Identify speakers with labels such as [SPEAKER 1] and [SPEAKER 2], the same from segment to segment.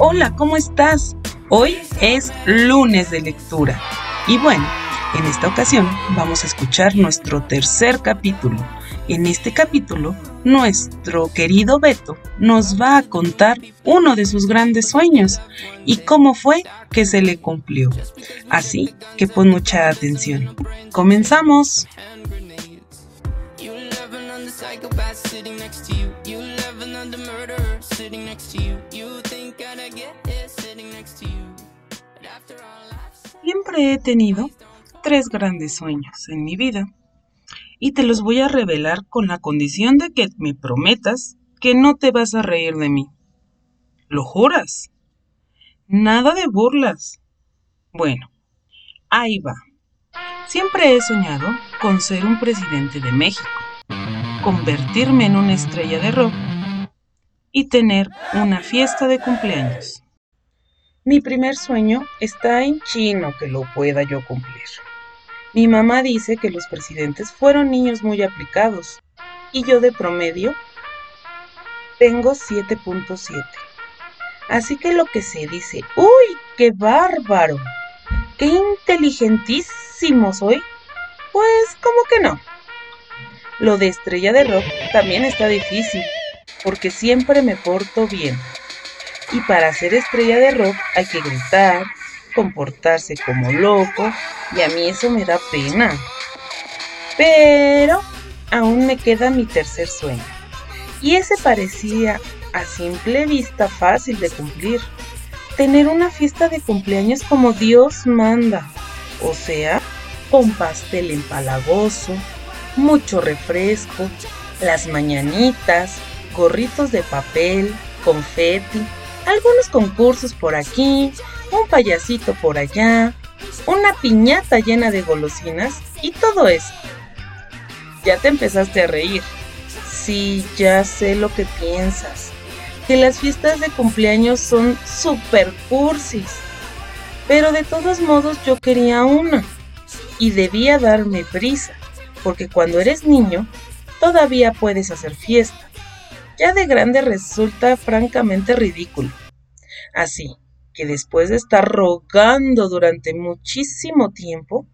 [SPEAKER 1] Hola, ¿cómo estás? Hoy es lunes de lectura. Y bueno, en esta ocasión vamos a escuchar nuestro tercer capítulo. En este capítulo, nuestro querido Beto nos va a contar uno de sus grandes sueños y cómo fue que se le cumplió. Así que pon mucha atención. ¡Comenzamos! Siempre he tenido tres grandes sueños en mi vida y te los voy a revelar con la condición de que me prometas que no te vas a reír de mí. ¿Lo juras? Nada de burlas. Bueno, ahí va. Siempre he soñado con ser un presidente de México, convertirme en una estrella de rock y tener una fiesta de cumpleaños. Mi primer sueño está en chino que lo pueda yo cumplir. Mi mamá dice que los presidentes fueron niños muy aplicados y yo de promedio tengo 7.7. Así que lo que se dice, ¡uy, qué bárbaro! ¡Qué inteligentísimo soy! Pues como que no. Lo de estrella de rock también está difícil, porque siempre me porto bien. Y para ser estrella de rock hay que gritar, comportarse como loco, y a mí eso me da pena. Pero aún me queda mi tercer sueño. Y ese parecía a simple vista fácil de cumplir. Tener una fiesta de cumpleaños como Dios manda. O sea, con pastel empalagoso, mucho refresco, las mañanitas, gorritos de papel, confeti, algunos concursos por aquí, un payasito por allá, una piñata llena de golosinas y todo eso. Ya te empezaste a reír. Sí, ya sé lo que piensas. Que las fiestas de cumpleaños son super cursis. Pero de todos modos yo quería una. Y debía darme prisa. Porque cuando eres niño, todavía puedes hacer fiesta ya de grande resulta francamente ridículo. Así que después de estar rogando durante muchísimo tiempo,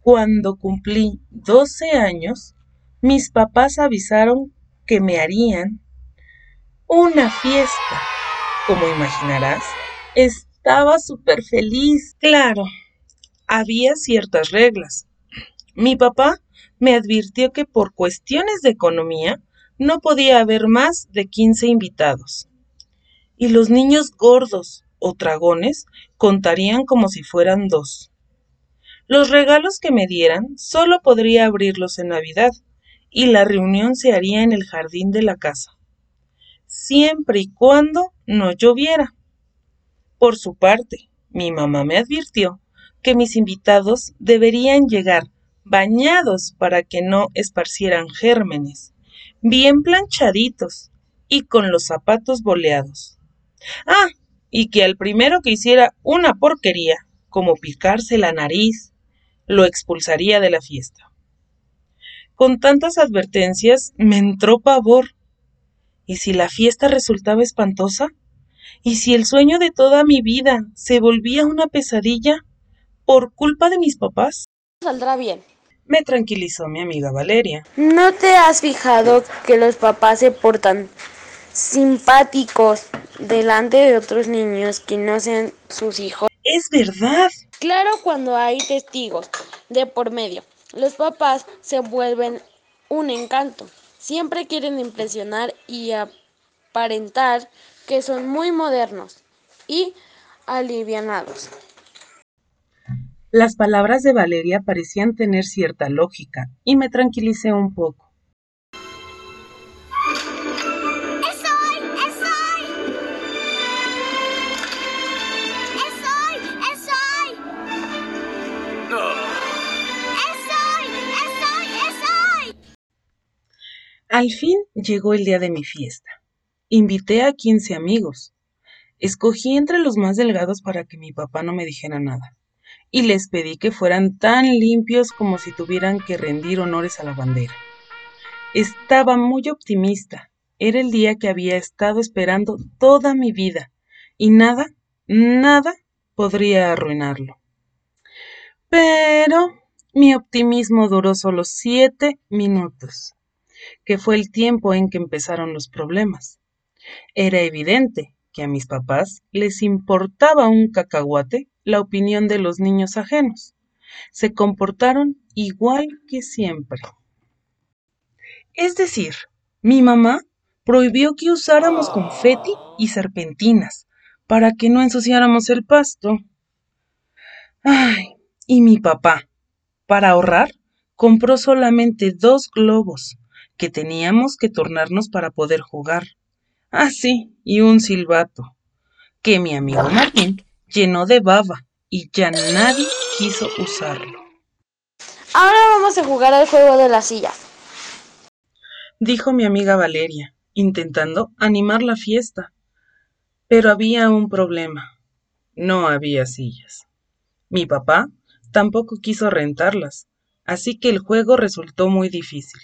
[SPEAKER 1] cuando cumplí 12 años, mis papás avisaron que me harían una fiesta. Como imaginarás, estaba súper feliz. Claro, había ciertas reglas. Mi papá me advirtió que por cuestiones de economía no podía haber más de 15 invitados. Y los niños gordos o dragones contarían como si fueran dos. Los regalos que me dieran solo podría abrirlos en Navidad y la reunión se haría en el jardín de la casa, siempre y cuando no lloviera. Por su parte, mi mamá me advirtió que mis invitados deberían llegar bañados para que no esparcieran gérmenes bien planchaditos y con los zapatos boleados. Ah, y que al primero que hiciera una porquería, como picarse la nariz, lo expulsaría de la fiesta. Con tantas advertencias me entró pavor. ¿Y si la fiesta resultaba espantosa? ¿Y si el sueño de toda mi vida se volvía una pesadilla por culpa de mis papás?
[SPEAKER 2] Saldrá bien,
[SPEAKER 1] me tranquilizó mi amiga Valeria.
[SPEAKER 2] ¿No te has fijado que los papás se portan simpáticos delante de otros niños que no sean sus hijos?
[SPEAKER 1] Es verdad.
[SPEAKER 2] Claro, cuando hay testigos de por medio, los papás se vuelven un encanto. Siempre quieren impresionar y aparentar que son muy modernos y alivianados.
[SPEAKER 1] Las palabras de Valeria parecían tener cierta lógica y me tranquilicé un poco. Al fin llegó el día de mi fiesta. Invité a 15 amigos. Escogí entre los más delgados para que mi papá no me dijera nada y les pedí que fueran tan limpios como si tuvieran que rendir honores a la bandera. Estaba muy optimista. Era el día que había estado esperando toda mi vida y nada, nada podría arruinarlo. Pero mi optimismo duró solo siete minutos, que fue el tiempo en que empezaron los problemas. Era evidente que a mis papás les importaba un cacahuate la opinión de los niños ajenos. Se comportaron igual que siempre. Es decir, mi mamá prohibió que usáramos confeti y serpentinas para que no ensuciáramos el pasto. Ay, y mi papá, para ahorrar, compró solamente dos globos que teníamos que tornarnos para poder jugar. Ah, sí, y un silbato, que mi amigo Martín llenó de baba y ya nadie quiso usarlo.
[SPEAKER 2] Ahora vamos a jugar al juego de la silla.
[SPEAKER 1] Dijo mi amiga Valeria, intentando animar la fiesta. Pero había un problema. No había sillas. Mi papá tampoco quiso rentarlas, así que el juego resultó muy difícil.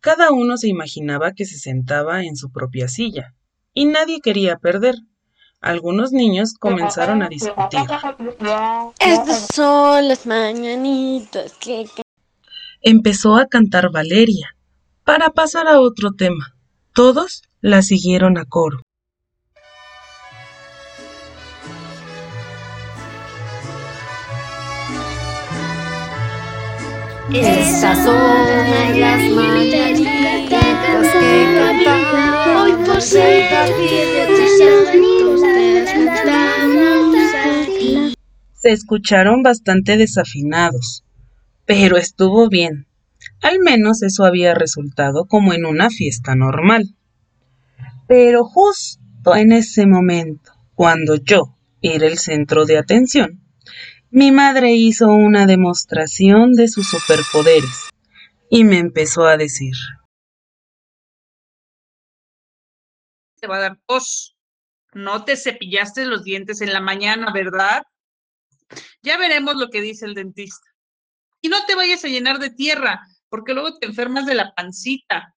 [SPEAKER 1] Cada uno se imaginaba que se sentaba en su propia silla, y nadie quería perder. Algunos niños comenzaron a discutir.
[SPEAKER 2] Estas son las mañanitas que...
[SPEAKER 1] Empezó a cantar Valeria, para pasar a otro tema. Todos la siguieron a coro.
[SPEAKER 3] Esas son las mañanitas que cantamos hoy por ser te las
[SPEAKER 1] Se escucharon bastante desafinados, pero estuvo bien. Al menos eso había resultado como en una fiesta normal. Pero justo en ese momento, cuando yo era el centro de atención, mi madre hizo una demostración de sus superpoderes y me empezó a decir,
[SPEAKER 4] te va a dar tos. No te cepillaste los dientes en la mañana, ¿verdad? Ya veremos lo que dice el dentista. Y no te vayas a llenar de tierra, porque luego te enfermas de la pancita.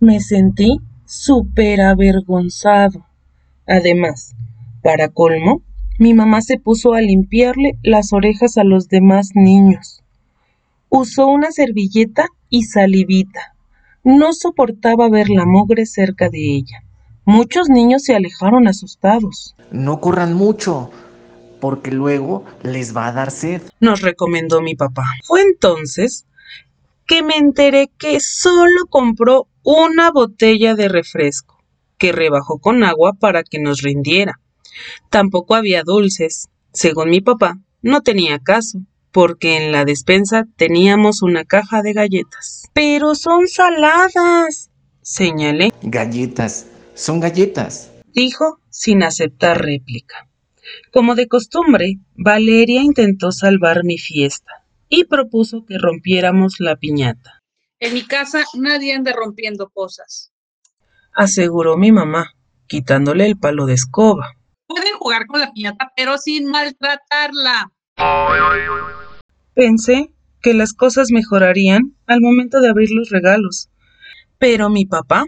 [SPEAKER 1] me sentí súper avergonzado. Además, para colmo, mi mamá se puso a limpiarle las orejas a los demás niños. Usó una servilleta y salivita. No soportaba ver la mugre cerca de ella. Muchos niños se alejaron asustados.
[SPEAKER 5] No corran mucho, porque luego les va a dar sed.
[SPEAKER 1] Nos recomendó mi papá. Fue entonces que me enteré que solo compró una botella de refresco, que rebajó con agua para que nos rindiera. Tampoco había dulces. Según mi papá, no tenía caso, porque en la despensa teníamos una caja de galletas. Pero son saladas, señalé,
[SPEAKER 5] Galletas, son galletas.
[SPEAKER 1] dijo sin aceptar réplica. Como de costumbre, Valeria intentó salvar mi fiesta y propuso que rompiéramos la piñata,
[SPEAKER 4] En mi casa nadie anda rompiendo cosas.
[SPEAKER 1] aseguró mi mamá, quitándole el palo de escoba.
[SPEAKER 4] Pueden jugar con la piñata, pero sin maltratarla.
[SPEAKER 1] Pensé que las cosas mejorarían al momento de abrir los regalos, pero mi papá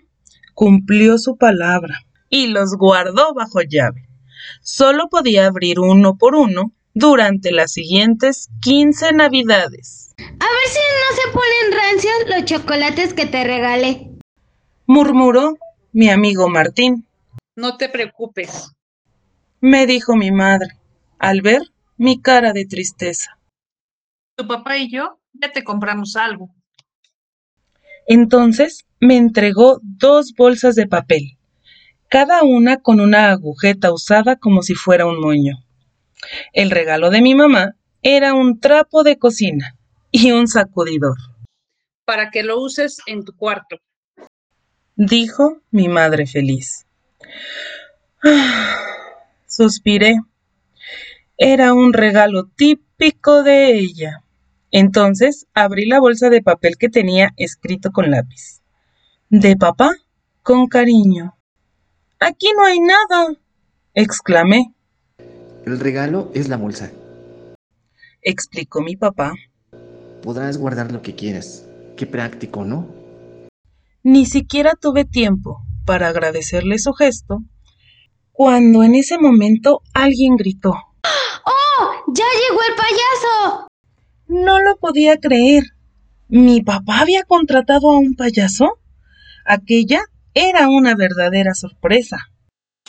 [SPEAKER 1] cumplió su palabra y los guardó bajo llave. Solo podía abrir uno por uno durante las siguientes 15 navidades.
[SPEAKER 3] A ver si no se ponen rancios los chocolates que te regalé.
[SPEAKER 1] Murmuró mi amigo Martín.
[SPEAKER 4] No te preocupes.
[SPEAKER 1] Me dijo mi madre, al ver mi cara de tristeza.
[SPEAKER 4] Tu papá y yo ya te compramos algo.
[SPEAKER 1] Entonces me entregó dos bolsas de papel, cada una con una agujeta usada como si fuera un moño. El regalo de mi mamá era un trapo de cocina y un sacudidor,
[SPEAKER 4] para que lo uses en tu cuarto.
[SPEAKER 1] dijo mi madre feliz. Suspiré. Era un regalo típico de ella. Entonces abrí la bolsa de papel que tenía escrito con lápiz. De papá, con cariño. Aquí no hay nada, exclamé.
[SPEAKER 5] El regalo es la bolsa.
[SPEAKER 1] Explicó mi papá.
[SPEAKER 5] Podrás guardar lo que quieras. Qué práctico, ¿no?
[SPEAKER 1] Ni siquiera tuve tiempo para agradecerle su gesto cuando en ese momento alguien gritó.
[SPEAKER 3] ¡Oh! ¡Ya llegó el payaso!
[SPEAKER 1] No lo podía creer. ¿Mi papá había contratado a un payaso? Aquella era una verdadera sorpresa.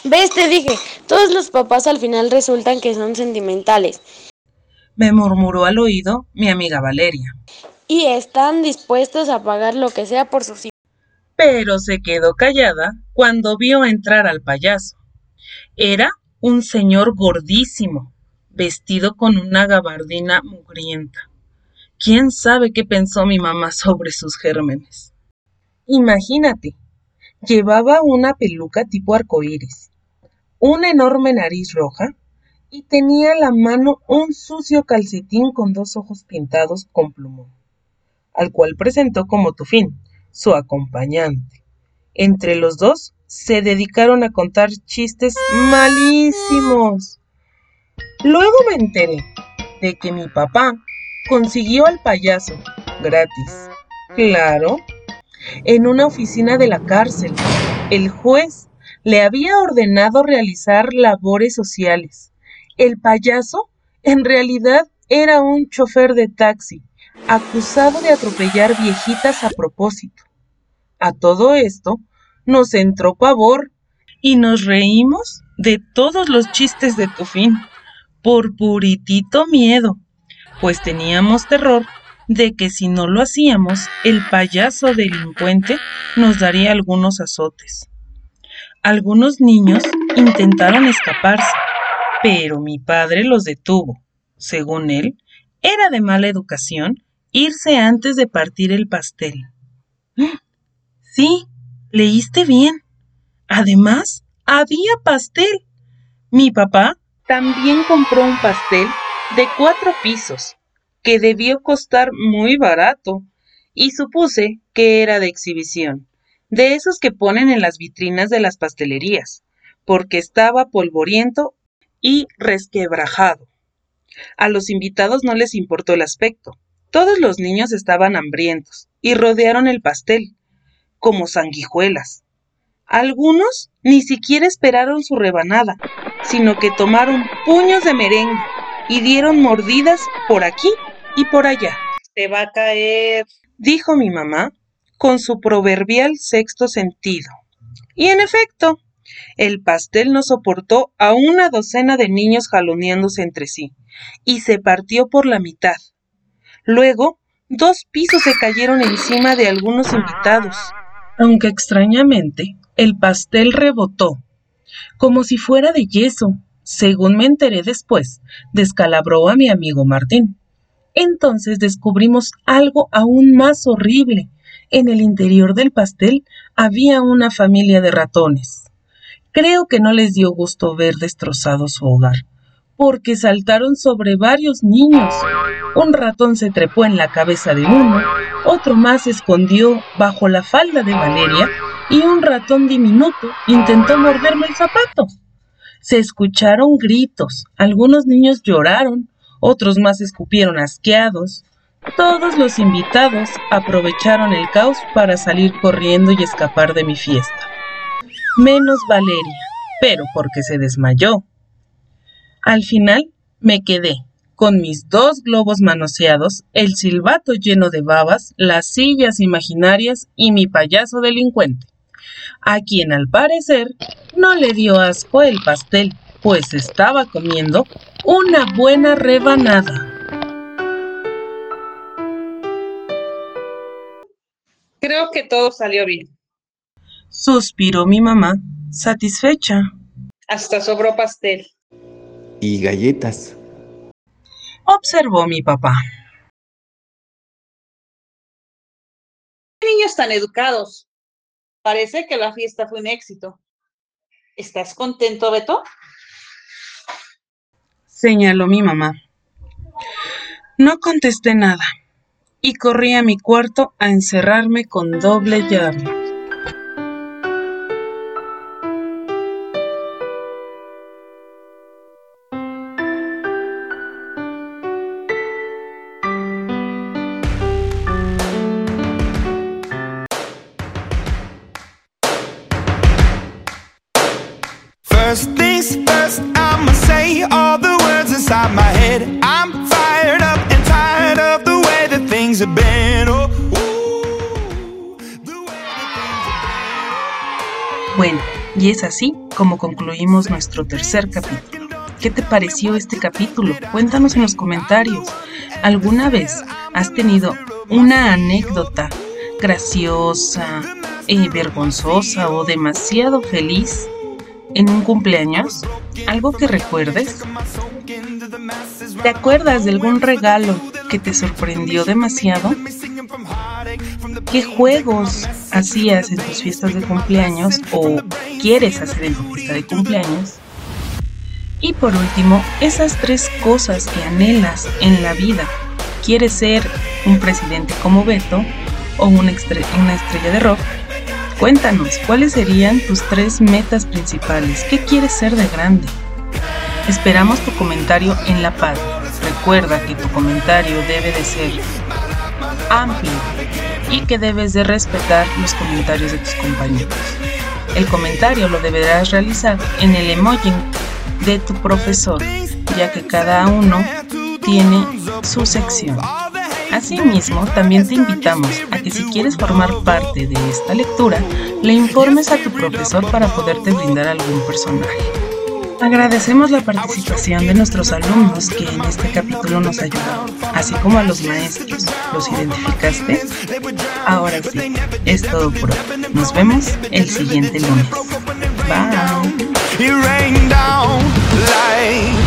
[SPEAKER 2] ¿Ves? Te dije, todos los papás al final resultan que son sentimentales
[SPEAKER 1] Me murmuró al oído mi amiga Valeria.
[SPEAKER 2] y están dispuestos a pagar lo que sea por sus hijos.
[SPEAKER 1] Pero se quedó callada cuando vio entrar al payaso. Era un señor gordísimo, vestido con una gabardina mugrienta. ¿Quién sabe qué pensó mi mamá sobre sus gérmenes? Imagínate, llevaba una peluca tipo arcoíris, una enorme nariz roja y tenía en la mano un sucio calcetín con dos ojos pintados con plumón, al cual presentó como Tufín, su acompañante. Entre los dos se dedicaron a contar chistes malísimos. Luego me enteré de que mi papá consiguió al payaso gratis. Claro, en una oficina de la cárcel. El juez le había ordenado realizar labores sociales. El payaso en realidad era un chofer de taxi, acusado de atropellar viejitas a propósito. A todo esto nos entró pavor y nos reímos de todos los chistes de Tufín, por puritito miedo, pues teníamos terror de que si no lo hacíamos, el payaso delincuente nos daría algunos azotes. Algunos niños intentaron escaparse, pero mi padre los detuvo. Según él, era de mala educación irse antes de partir el pastel. Sí, leíste bien. Además, había pastel. Mi papá también compró un pastel de cuatro pisos, que debió costar muy barato, y supuse que era de exhibición, de esos que ponen en las vitrinas de las pastelerías, porque estaba polvoriento y resquebrajado. A los invitados no les importó el aspecto. Todos los niños estaban hambrientos y rodearon el pastel, como sanguijuelas. Algunos ni siquiera esperaron su rebanada, sino que tomaron puños de merengue y dieron mordidas por aquí y por allá.
[SPEAKER 4] Te va a caer.
[SPEAKER 1] Dijo mi mamá con su proverbial sexto sentido. Y en efecto, el pastel no soportó a una docena de niños jaloneándose entre sí, y se partió por la mitad. Luego, dos pisos se cayeron encima de algunos invitados, aunque extrañamente el pastel rebotó, como si fuera de yeso. Según me enteré después, descalabró a mi amigo Martín. Entonces descubrimos algo aún más horrible. En el interior del pastel había una familia de ratones. Creo que no les dio gusto ver destrozado su hogar, porque saltaron sobre varios niños. Un ratón se trepó en la cabeza de uno, otro más se escondió bajo la falda de Valeria y un ratón diminuto intentó morderme el zapato. Se escucharon gritos, algunos niños lloraron, otros más escupieron asqueados. Todos los invitados aprovecharon el caos para salir corriendo y escapar de mi fiesta. Menos Valeria, pero porque se desmayó. Al final me quedé con mis dos globos manoseados, el silbato lleno de babas, las sillas imaginarias y mi payaso delincuente, a quien al parecer no le dio asco el pastel, pues estaba comiendo una buena rebanada.
[SPEAKER 4] Creo que todo salió bien.
[SPEAKER 1] Suspiró mi mamá, satisfecha.
[SPEAKER 4] Hasta sobró pastel.
[SPEAKER 5] Y galletas.
[SPEAKER 1] Observó mi papá.
[SPEAKER 4] ¿Qué niños tan educados? Parece que la fiesta fue un éxito. ¿Estás contento, Beto?
[SPEAKER 1] Señaló mi mamá. No contesté nada y corrí a mi cuarto a encerrarme con doble llave. Así como concluimos nuestro tercer capítulo. ¿Qué te pareció este capítulo? Cuéntanos en los comentarios. ¿Alguna vez has tenido una anécdota graciosa, eh, vergonzosa o demasiado feliz en un cumpleaños? ¿Algo que recuerdes? ¿Te acuerdas de algún regalo que te sorprendió demasiado? ¿Qué juegos hacías en tus fiestas de cumpleaños o quieres hacer en tu fiesta de cumpleaños? Y por último, esas tres cosas que anhelas en la vida. ¿Quieres ser un presidente como Beto o una, una estrella de rock? Cuéntanos, ¿cuáles serían tus tres metas principales? ¿Qué quieres ser de grande? Esperamos tu comentario en la pad. Recuerda que tu comentario debe de ser amplio y que debes de respetar los comentarios de tus compañeros. El comentario lo deberás realizar en el emoji de tu profesor, ya que cada uno tiene su sección. Asimismo, también te invitamos a que si quieres formar parte de esta lectura, le informes a tu profesor para poderte brindar algún personaje. Agradecemos la participación de nuestros alumnos que en este capítulo nos ayudaron, así como a los maestros. ¿Los identificaste? Ahora sí, es todo por hoy. Nos vemos el siguiente lunes. Bye.